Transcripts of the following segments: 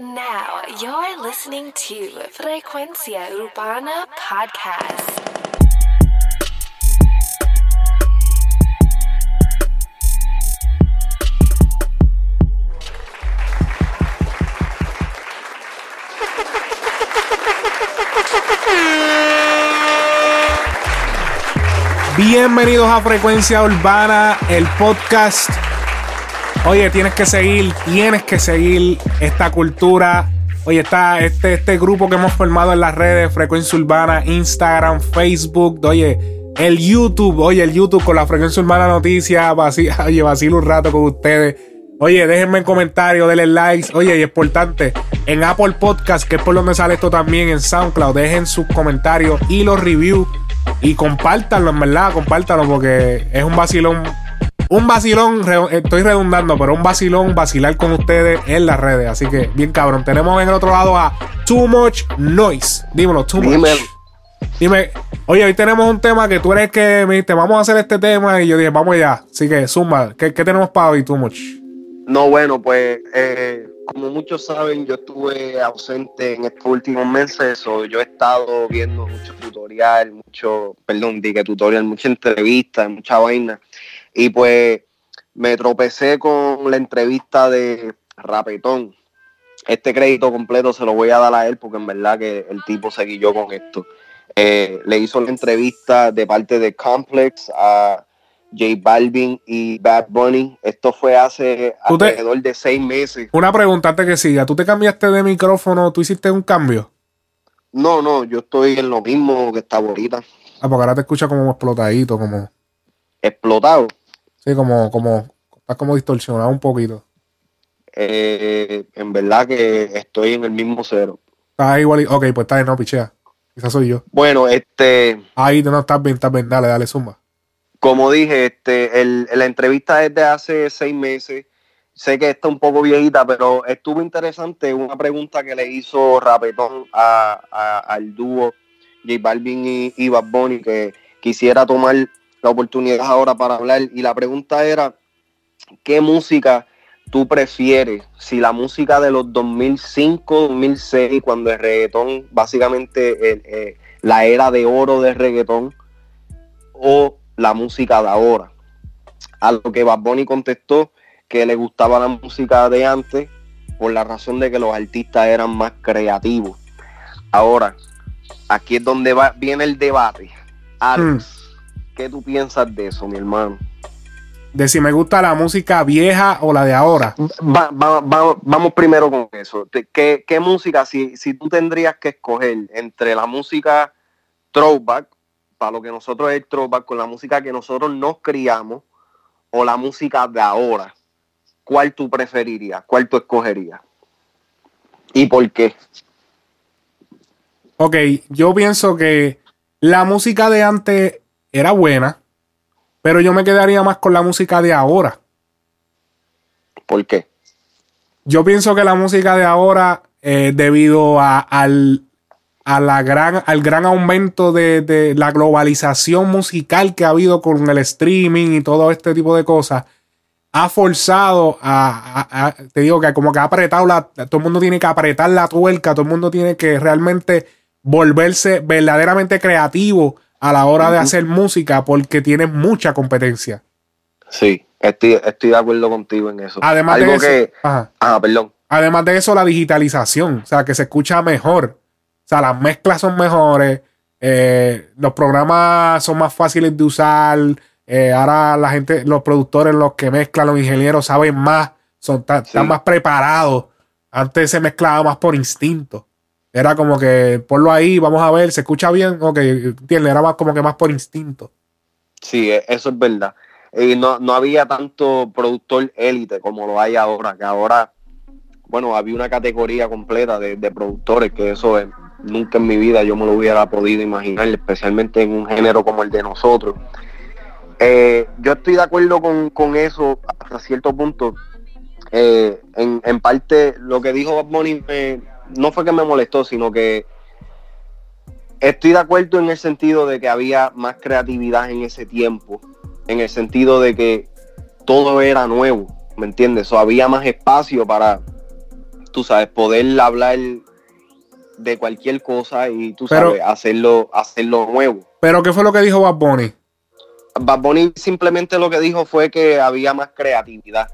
Now you're listening to Frecuencia Urbana Podcast. Bienvenidos a Frecuencia Urbana, el podcast. Oye, tienes que seguir, tienes que seguir esta cultura. Oye, está este, este grupo que hemos formado en las redes, Frecuencia Urbana, Instagram, Facebook, oye, el YouTube, oye, el YouTube con la Frecuencia Urbana Noticias, oye, vacilo un rato con ustedes. Oye, déjenme en comentarios, denle likes. Oye, y es importante, en Apple Podcast, que es por donde sale esto también, en SoundCloud, dejen sus comentarios y los reviews y compártanlo, en verdad, compártanlo porque es un vacilón. Un vacilón, estoy redundando, pero un vacilón vacilar con ustedes en las redes. Así que, bien cabrón. Tenemos en el otro lado a Too Much Noise. Dímelo, Too Much. Dime, oye, hoy tenemos un tema que tú eres que me dijiste, vamos a hacer este tema. Y yo dije, vamos allá. Así que, suma, ¿qué, tenemos para hoy, Too Much? No, bueno, pues eh, como muchos saben, yo estuve ausente en estos últimos meses, o yo he estado viendo mucho tutorial, mucho, perdón, dije tutorial, mucha entrevista, mucha vaina, y pues me tropecé con la entrevista de Rapetón. Este crédito completo se lo voy a dar a él porque en verdad que el tipo se guilló con esto. Eh, le hizo la entrevista de parte de Complex a J Balvin y Bad Bunny. Esto fue hace alrededor de seis meses. Una pregunta antes que siga. ¿Tú te cambiaste de micrófono? ¿Tú hiciste un cambio? No, no, yo estoy en lo mismo que estaba ahorita. Ah, porque ahora te escucha como explotadito, como. ¿Explotado? Sí, como, como. Estás como distorsionado un poquito. Eh, en verdad que estoy en el mismo cero. Estás igual. Ok, pues está bien, no, pichea. Quizás soy yo. Bueno, este. Ahí no estás bien, estás bien. Dale, dale, zumba. Como dije, este, el, la entrevista es de hace seis meses. Sé que está un poco viejita, pero estuvo interesante una pregunta que le hizo Rapetón al dúo J Balvin y, y Bad Bunny, que quisiera tomar la oportunidad ahora para hablar. Y la pregunta era, ¿qué música tú prefieres? Si la música de los 2005, 2006, cuando el reggaetón, básicamente eh, la era de oro del reggaetón, o la música de ahora. A lo que Bad Bunny contestó que le gustaba la música de antes por la razón de que los artistas eran más creativos. Ahora, aquí es donde va, viene el debate. Alex, hmm. ¿Qué tú piensas de eso, mi hermano? De si me gusta la música vieja o la de ahora. vamos primero con eso. ¿Qué, qué música, si, si tú tendrías que escoger entre la música throwback para lo que nosotros es tropa, con la música que nosotros nos criamos o la música de ahora, ¿cuál tú preferirías? ¿Cuál tú escogerías? ¿Y por qué? Ok, yo pienso que la música de antes era buena, pero yo me quedaría más con la música de ahora. ¿Por qué? Yo pienso que la música de ahora, eh, debido a, al, a la gran, al gran aumento de, la globalización musical que ha habido con el streaming y todo este tipo de cosas, ha forzado a, te digo que como que ha apretado la, todo el mundo tiene que apretar la tuerca, todo el mundo tiene que realmente volverse verdaderamente creativo a la hora de hacer música porque tiene mucha competencia. Sí, estoy, de acuerdo contigo en eso. Además de eso, perdón. Además de eso, la digitalización, o sea, que se escucha mejor. O sea, las mezclas son mejores, eh, los programas son más fáciles de usar. Eh, ahora la gente, los productores, los que mezclan, los ingenieros saben más, son están más preparados. Antes se mezclaba más por instinto. Era como que ponlo ahí, vamos a ver, se escucha bien, ok, entiende, era más como que más por instinto. Sí, e, eso es verdad. Y no, no había tanto productor élite como lo hay ahora, que ahora, bueno, había una categoría completa de, de productores, que eso es, nunca en mi vida yo me lo hubiera podido imaginar, especialmente en un género como el de nosotros. Eh, yo estoy de acuerdo con, eso hasta cierto punto. Eh, en, parte, lo que dijo Bob Bunny no fue que me molestó, sino que estoy de acuerdo en el sentido de que había más creatividad en ese tiempo, en el sentido de que todo era nuevo, ¿me entiendes? O había más espacio para tú sabes, poder hablar de cualquier cosa y tú sabes, hacerlo, hacerlo nuevo. Pero ¿qué fue lo que dijo Bad Bunny? Bad Bunny simplemente lo que dijo fue que había más creatividad.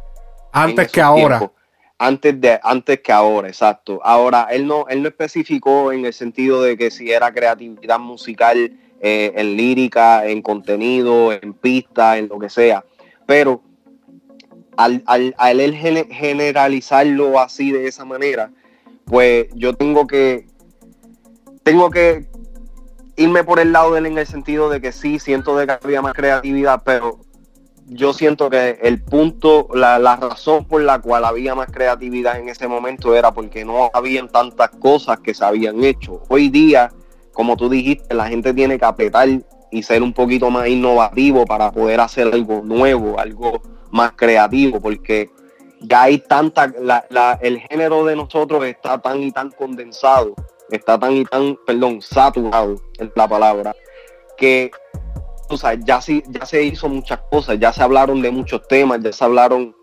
Antes que ahora. Antes, de, antes que ahora, exacto. Ahora, él no, él no especificó en el sentido de que si era creatividad musical eh, en lírica, en contenido, en pista, en lo que sea. Pero al, al, al él generalizarlo así de esa manera, pues yo tengo que tengo que irme por el lado de él en el sentido de que sí, siento de que había más creatividad, pero yo siento que el punto, la, razón por la cual había más creatividad en ese momento era porque no habían tantas cosas que se habían hecho. Hoy día, como tú dijiste, la gente tiene que apretar y ser un poquito más innovativo para poder hacer algo nuevo, algo más creativo, porque ya hay tanta, el género de nosotros está tan y tan condensado, está tan y tan, perdón, saturado en la palabra, que o sea, ya, ya se hizo muchas cosas, ya se hablaron de muchos temas, ya se hablaron,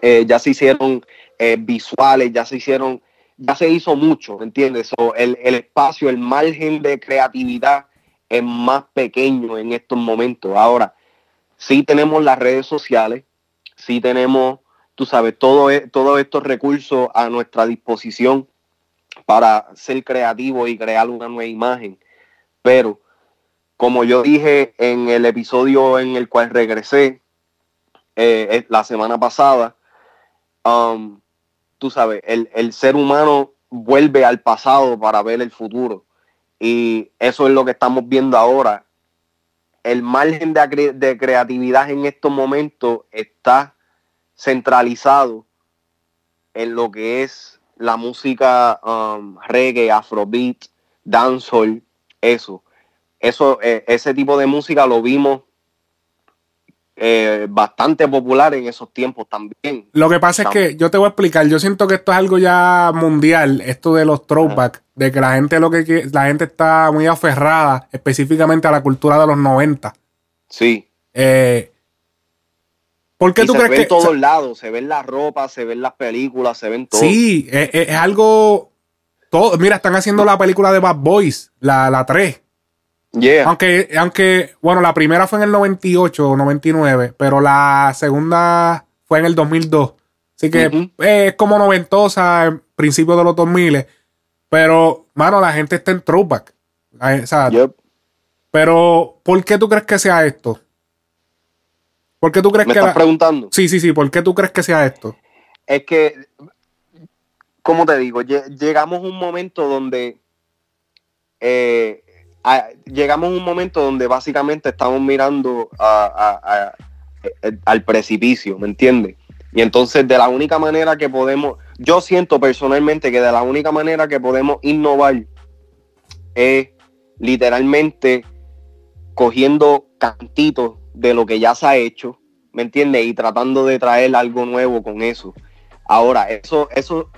eh, ya se hicieron eh, visuales, ya se hicieron, ya se hizo mucho, ¿me entiendes? el, el, espacio, el margen de creatividad es más pequeño en estos momentos. Ahora, sí tenemos las redes sociales, sí tenemos, tú sabes, e, todos estos recursos a nuestra disposición para ser creativos y crear una nueva imagen, pero como yo dije en el episodio en el cual regresé eh, la semana pasada, um, tú sabes, el, ser humano vuelve al pasado para ver el futuro. Y eso es lo que estamos viendo ahora. El margen de, de creatividad en estos momentos está centralizado en lo que es la música um, reggae, afrobeat, dancehall, eso eso, eh, ese tipo de música lo vimos eh, bastante popular en esos tiempos también. Lo que pasa es que yo te voy a explicar, yo siento que esto es algo ya mundial, esto de los throwbacks, de que la gente lo que la gente está muy aferrada específicamente a la cultura de los 90. Sí. Eh, ¿Por qué tú se crees ve que en todos lados, se ven las ropas, se ven las películas, se ven todo. Sí, es, algo todo, mira, están haciendo la película de Bad Boys, la, la 3. Aunque, aunque, bueno, la primera fue en el 98 o 99, pero la segunda fue en el 2002. Así que es como noventosa, en principio de los 2000. Pero, mano, la gente está en throwback. Pero, ¿por qué tú crees que sea esto? ¿Por qué tú crees ¿Me que. Estás preguntando? Sí, sí, sí. ¿Por qué tú crees que sea esto? Es que, como te digo, llegamos a un momento donde eh, llegamos a un momento donde básicamente estamos mirando al precipicio, ¿me entiendes? Y entonces de la única manera que podemos, yo siento personalmente que de la única manera que podemos innovar es literalmente cogiendo cantitos de lo que ya se ha hecho, ¿me entiendes? Y tratando de traer algo nuevo con eso. Ahora, eso, eso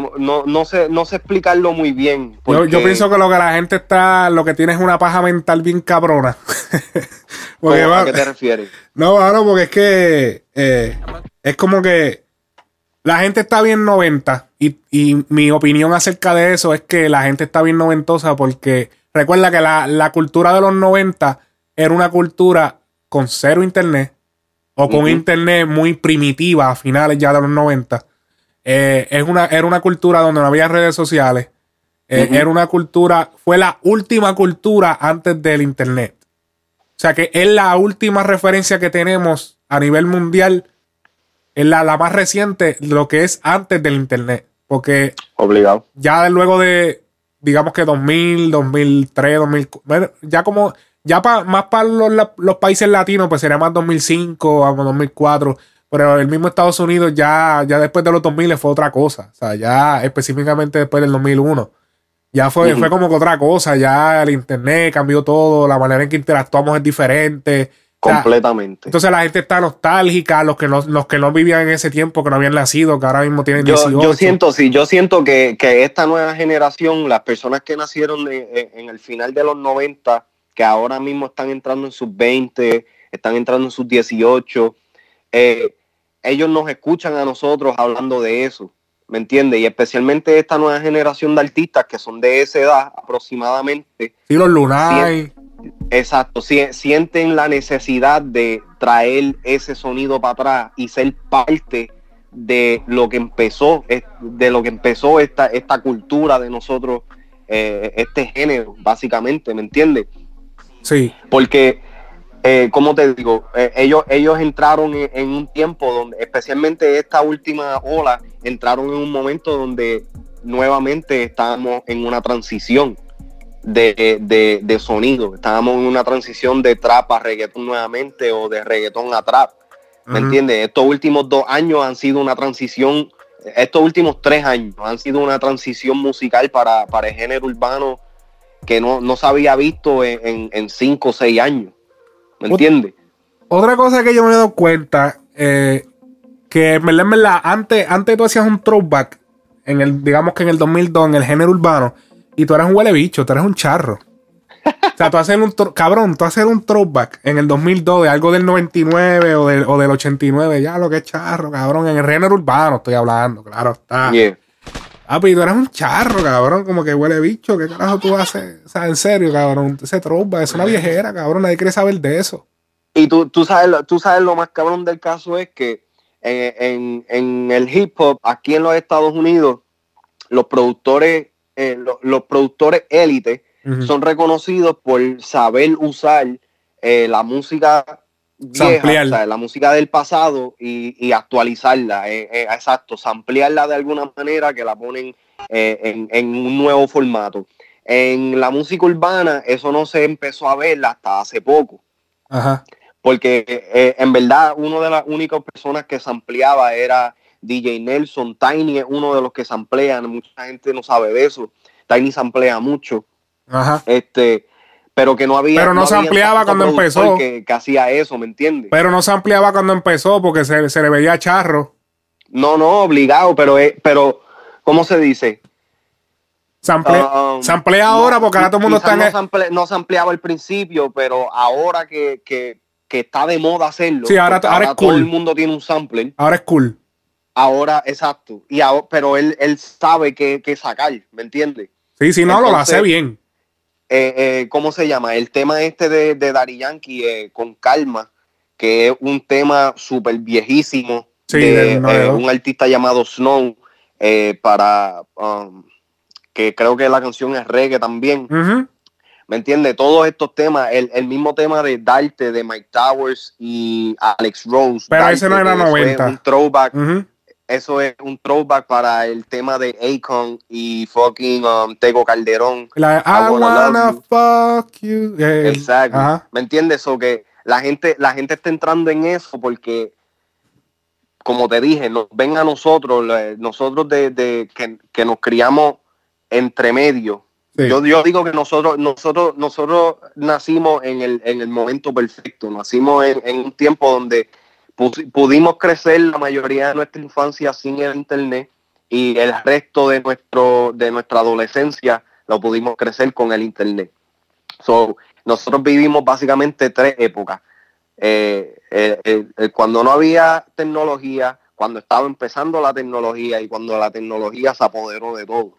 no, no, sé, no sé explicarlo muy bien. Yo, pienso que lo que la gente está, lo que tiene es una paja mental bien cabrona. ¿A qué te refieres? No, bueno, porque es que eh, es como que la gente está bien 90 y, y, mi opinión acerca de eso es que la gente está bien noventosa porque recuerda que la, la cultura de los 90 era una cultura con cero internet o con internet muy primitiva a finales ya de los 90 eh, es una, era una cultura donde no había redes sociales. Eh, era una cultura, fue la última cultura antes del Internet. O sea que es la última referencia que tenemos a nivel mundial, es la, la más reciente, lo que es antes del Internet. Porque Obligado. ya luego de, digamos que 2000, 2003, 2000, ya como, ya más para los, los, países latinos, pues sería más 2005 a 2004 pero el mismo Estados Unidos ya, ya después de los 2000 fue otra cosa. O sea, ya específicamente después del 2001. Ya fue, fue como que otra cosa. Ya el internet cambió todo. La manera en que interactuamos es diferente. Completamente. entonces la gente está nostálgica, los que no, los que no vivían en ese tiempo, que no habían nacido, que ahora mismo tienen 18. Yo, siento, sí, yo siento que, esta nueva generación, las personas que nacieron en el final de los 90, que ahora mismo están entrando en sus 20, están entrando en sus 18, eh, ellos nos escuchan a nosotros hablando de eso. ¿me entiendes? Y especialmente esta nueva generación de artistas que son de esa edad aproximadamente. Sí, los lunares. Exacto, sienten la necesidad de traer ese sonido para atrás y ser parte de lo que empezó, de lo que empezó esta, esta cultura de nosotros, eh, este género, básicamente, ¿me entiendes? Sí. Porque, eh, como te digo, eh, ellos, ellos entraron en, un tiempo donde, especialmente esta última ola, entraron en un momento donde nuevamente estábamos en una transición de, sonido. Estábamos en una transición de trap a reggaetón nuevamente o de reggaetón a trap. ¿Me entiendes? Estos últimos dos años han sido una transición, estos últimos tres años han sido una transición musical para, para el género urbano que no, se había visto en, cinco o seis años. ¿Me entiendes? Otra cosa que yo me he dado cuenta, eh, que en verdad, antes, antes tú hacías un throwback, en el, digamos que en el 2002, en el género urbano, y tú eres un huele bicho, tú eres un charro. O sea, tú haces un. Cabrón, tú haces un throwback en el 2002 de algo del 99 o del, o del 89. Ya lo que es charro, cabrón. En el género urbano estoy hablando, claro está. Ah, pero tú eres un charro, cabrón. Como que huele bicho. ¿Qué carajo tú haces? O sea, en serio, cabrón. Ese throwback es una viejera, cabrón. Nadie quiere saber de eso. Y tú, tú, sabes, tú sabes lo más cabrón del caso es que en, en el hip hop, aquí en los Estados Unidos, los productores eh, los productores élite son reconocidos por saber usar eh, la música vieja, la música del pasado y, actualizarla, eh, exacto, ampliarla de alguna manera que la ponen en, un nuevo formato. En la música urbana eso no se empezó a ver hasta hace poco. Porque en verdad una de las únicas personas que se ampliaba era DJ Nelson, Tiny es uno de los que se amplían, mucha gente no sabe de eso. Tiny se amplía mucho. Ajá. Este, pero que no había. Pero no, se ampliaba cuando empezó. Que, hacía eso, ¿me entiendes? Pero no se ampliaba cuando empezó porque se, le veía charro. No, no, obligado, pero, pero ¿cómo se dice? Se amplía, um, se amplía ahora porque ahora todo el mundo está en. No se, ampliaba al principio, pero ahora que, que, que, está de moda hacerlo. Sí, ahora, ahora, es cool. Todo el mundo tiene un sampler. Ahora es cool. Ahora, exacto. Y pero él, él sabe qué, sacar, ¿me entiendes? Sí, sí, no, lo hace bien. Eh, eh, ¿Cómo se llama? El tema este de, de Dari Yankee, eh, con calma, que es un tema súper viejísimo de un artista llamado Snow, para um, que creo que la canción es reggae también. ¿Me entiendes? Todos estos temas, el, mismo tema de Darte, de Mike Towers y Alex Rose. Pero ese no era 90. Un throwback eso es un throwback para el tema de Akon y fucking um, Tego Calderón. La, I, wanna, fuck you. Exacto. ¿Me entiendes? O que la gente, la gente está entrando en eso porque, como te dije, nos ven a nosotros, nosotros de, que, nos criamos entre medio. Yo, yo digo que nosotros, nosotros, nosotros nacimos en el, en el momento perfecto, nacimos en, en un tiempo donde pudimos crecer la mayoría de nuestra infancia sin el internet y el resto de nuestro de nuestra adolescencia lo pudimos crecer con el internet. So, nosotros vivimos básicamente tres épocas. Eh, eh, eh, cuando no había tecnología, cuando estaba empezando la tecnología y cuando la tecnología se apoderó de todo.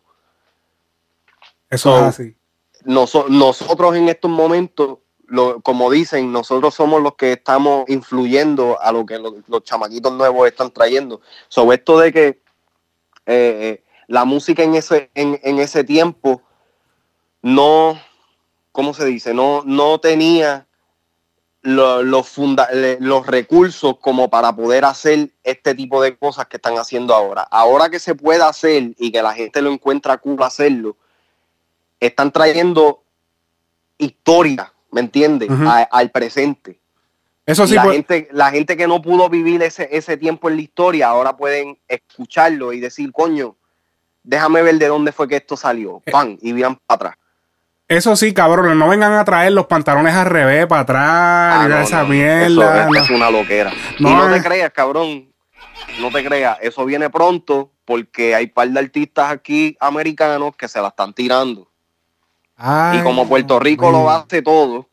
Eso es así. nosotros en estos momentos como dicen, nosotros somos los que estamos influyendo a lo que los, chamaquitos nuevos están trayendo. Sobre esto de que eh, la música en ese, en, ese tiempo no, ¿cómo se dice? No, no tenía los, funda los recursos como para poder hacer este tipo de cosas que están haciendo ahora. Ahora que se puede hacer y que la gente lo encuentra cool hacerlo, están trayendo historia ¿me entiendes? al presente. Eso sí. La, gente, la gente que no pudo vivir ese, ese tiempo en la historia, ahora pueden escucharlo y decir, coño, déjame ver de dónde fue que esto salió. Eh. Pan, y vian para atrás. Eso sí, cabrón, no vengan a traer los pantalones al revés, para atrás, ah, esa mierda. Eso, es una loquera. y no te creas, cabrón, no te creas, eso viene pronto porque hay par de artistas aquí americanos que se la están tirando y como Puerto Rico lo hace todo,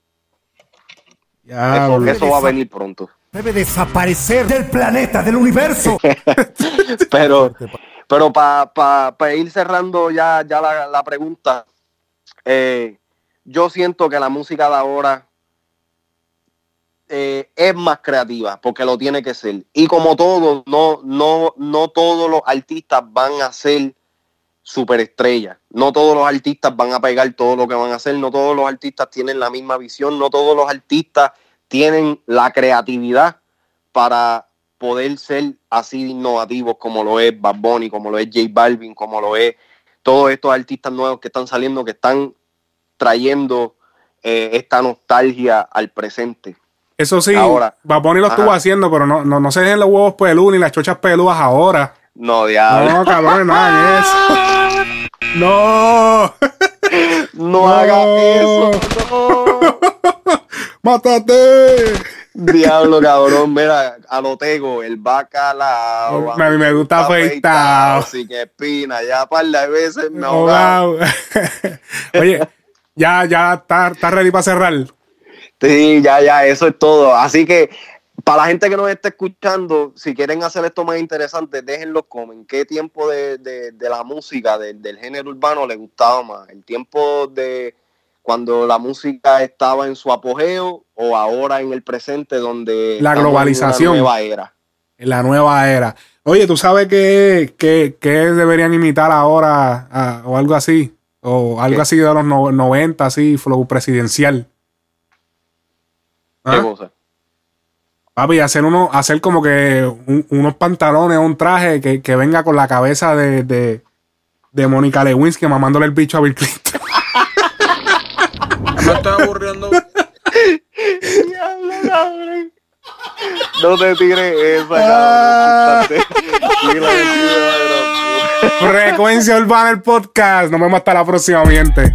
eso, va a venir pronto. Debe desaparecer del planeta, del universo. pero, Pero para ir cerrando ya, ya la, pregunta, eh, yo siento que la música de ahora eh, es más creativa, porque lo tiene que ser. Y como todo, no, no, no todos los artistas van a ser superestrellas. No todos los artistas van a pegar todo lo que van a hacer, no todos los artistas tienen la misma visión, no todos los artistas tienen la creatividad para poder ser así innovativos como lo es Bad Bunny, como lo es J Balvin, como lo es todos estos artistas nuevos que están saliendo, que están trayendo eh, esta nostalgia al presente. Eso sí, ahora, Bad Bunny lo estuvo haciendo, pero no, no, no se dejen los huevos peludos ni las chochas peludas ahora. No, diablo. No, cabrón, nada eso. No. No, hagas eso. No. ¡Mátate! Diablo, cabrón. Mira, a lo tengo, el bacalao. A mí me gusta afeitado. Así que espina, ya par de veces me oh, Oye, ya, ya está, está ready para cerrar. Sí, ya, ya, eso es todo. Así que para la gente que nos está escuchando, si quieren hacer esto más interesante, déjenlo como en qué tiempo de, la música, del género urbano les gustaba más. El tiempo de cuando la música estaba en su apogeo o ahora en el presente donde... La globalización. En la nueva era. En la nueva era. Oye, ¿tú sabes qué, deberían imitar ahora o algo así? O algo así de los 90, así, flow presidencial. ¿Qué ¿Ah? cosa? Papi, hacer uno, hacer como que unos pantalones o un traje que, venga con la cabeza de, de, de Mónica Lewinsky mamándole el bicho a Bill Clinton. Me aburriendo. no te tires esa, Frecuencia Urbana el podcast. Nos vemos hasta la próxima, gente.